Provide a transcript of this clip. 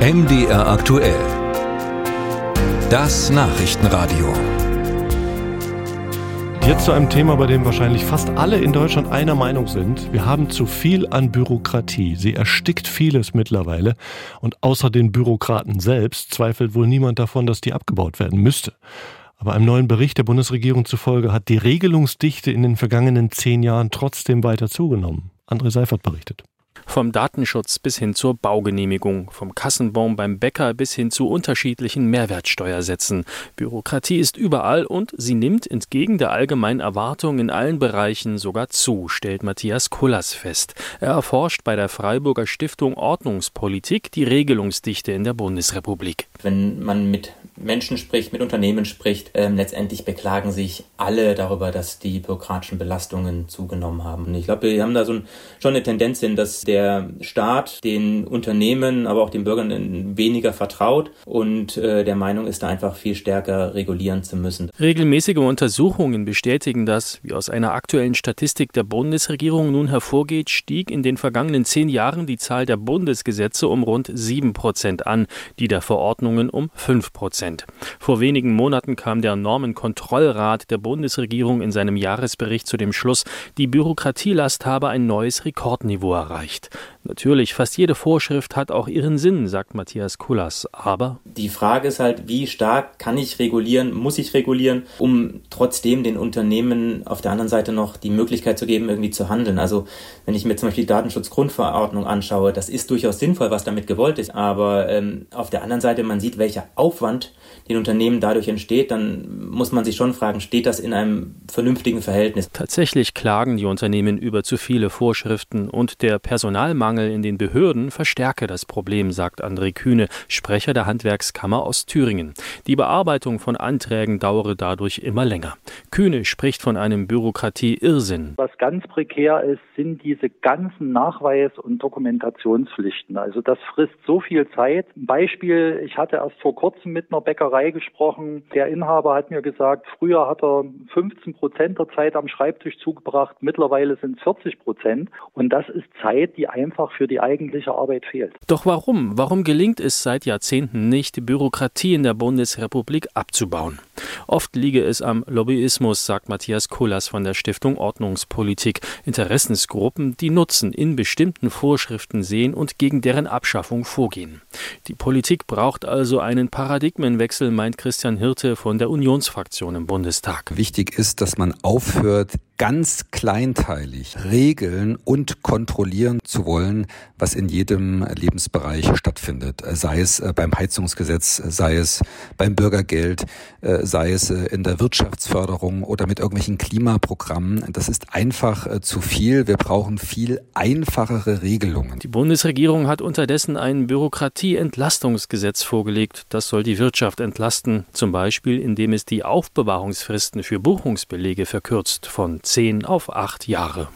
MDR aktuell. Das Nachrichtenradio. Jetzt zu einem Thema, bei dem wahrscheinlich fast alle in Deutschland einer Meinung sind. Wir haben zu viel an Bürokratie. Sie erstickt vieles mittlerweile. Und außer den Bürokraten selbst zweifelt wohl niemand davon, dass die abgebaut werden müsste. Aber einem neuen Bericht der Bundesregierung zufolge hat die Regelungsdichte in den vergangenen zehn Jahren trotzdem weiter zugenommen. André Seifert berichtet. Vom Datenschutz bis hin zur Baugenehmigung, vom Kassenbon beim Bäcker bis hin zu unterschiedlichen Mehrwertsteuersätzen. Bürokratie ist überall und sie nimmt entgegen der allgemeinen Erwartung in allen Bereichen sogar zu, stellt Matthias Kullers fest. Er erforscht bei der Freiburger Stiftung Ordnungspolitik die Regelungsdichte in der Bundesrepublik. Wenn man mit Menschen spricht, mit Unternehmen spricht, ähm, letztendlich beklagen sich alle darüber, dass die bürokratischen Belastungen zugenommen haben. Und ich glaube, wir haben da so ein, schon eine Tendenz hin, dass der Staat den Unternehmen, aber auch den Bürgern weniger vertraut und äh, der Meinung ist, da einfach viel stärker regulieren zu müssen. Regelmäßige Untersuchungen bestätigen das, wie aus einer aktuellen Statistik der Bundesregierung nun hervorgeht, stieg in den vergangenen zehn Jahren die Zahl der Bundesgesetze um rund sieben Prozent an, die der Verordnungen um fünf. Prozent. Vor wenigen Monaten kam der Normenkontrollrat der Bundesregierung in seinem Jahresbericht zu dem Schluss, die Bürokratielast habe ein neues Rekordniveau erreicht. Natürlich, fast jede Vorschrift hat auch ihren Sinn, sagt Matthias Kullas. Aber die Frage ist halt, wie stark kann ich regulieren, muss ich regulieren, um trotzdem den Unternehmen auf der anderen Seite noch die Möglichkeit zu geben, irgendwie zu handeln. Also wenn ich mir zum Beispiel die Datenschutzgrundverordnung anschaue, das ist durchaus sinnvoll, was damit gewollt ist. Aber ähm, auf der anderen Seite, man sieht, welcher Aufwand den Unternehmen dadurch entsteht, dann muss man sich schon fragen, steht das in einem vernünftigen Verhältnis? Tatsächlich klagen die Unternehmen über zu viele Vorschriften und der Personalmangel in den Behörden verstärke das Problem, sagt André Kühne, Sprecher der Handwerkskammer aus Thüringen. Die Bearbeitung von Anträgen dauere dadurch immer länger. Kühne spricht von einem Bürokratie-Irrsinn. Was ganz prekär ist, sind diese ganzen Nachweis- und Dokumentationspflichten. Also das frisst so viel Zeit. Beispiel, ich hatte erst vor kurzem mit einer Bäckerei gesprochen. Der Inhaber hat mir gesagt, früher hat er 15 Prozent der Zeit am Schreibtisch zugebracht, mittlerweile sind es 40 Prozent. Und das ist Zeit, die einfach für die eigentliche Arbeit fehlt. Doch warum? Warum gelingt es seit Jahrzehnten nicht, die Bürokratie in der Bundesrepublik abzubauen? Oft liege es am Lobbyismus, sagt Matthias Kullas von der Stiftung Ordnungspolitik. Interessensgruppen, die Nutzen in bestimmten Vorschriften sehen und gegen deren Abschaffung vorgehen. Die Politik braucht also einen Paradigmenwechsel meint Christian Hirte von der Unionsfraktion im Bundestag. Wichtig ist, dass man aufhört, ganz kleinteilig regeln und kontrollieren zu wollen, was in jedem Lebensbereich stattfindet. Sei es äh, beim Heizungsgesetz, sei es beim Bürgergeld, äh, sei es äh, in der Wirtschaftsförderung oder mit irgendwelchen Klimaprogrammen. Das ist einfach zu viel. Wir brauchen viel einfachere Regelungen. Die Bundesregierung hat unterdessen ein Bürokratieentlastungsgesetz vorgelegt. Das soll die Wirtschaft entlasten, zum Beispiel indem es die Aufbewahrungsfristen für Buchungsbelege verkürzt von zehn auf acht Jahre.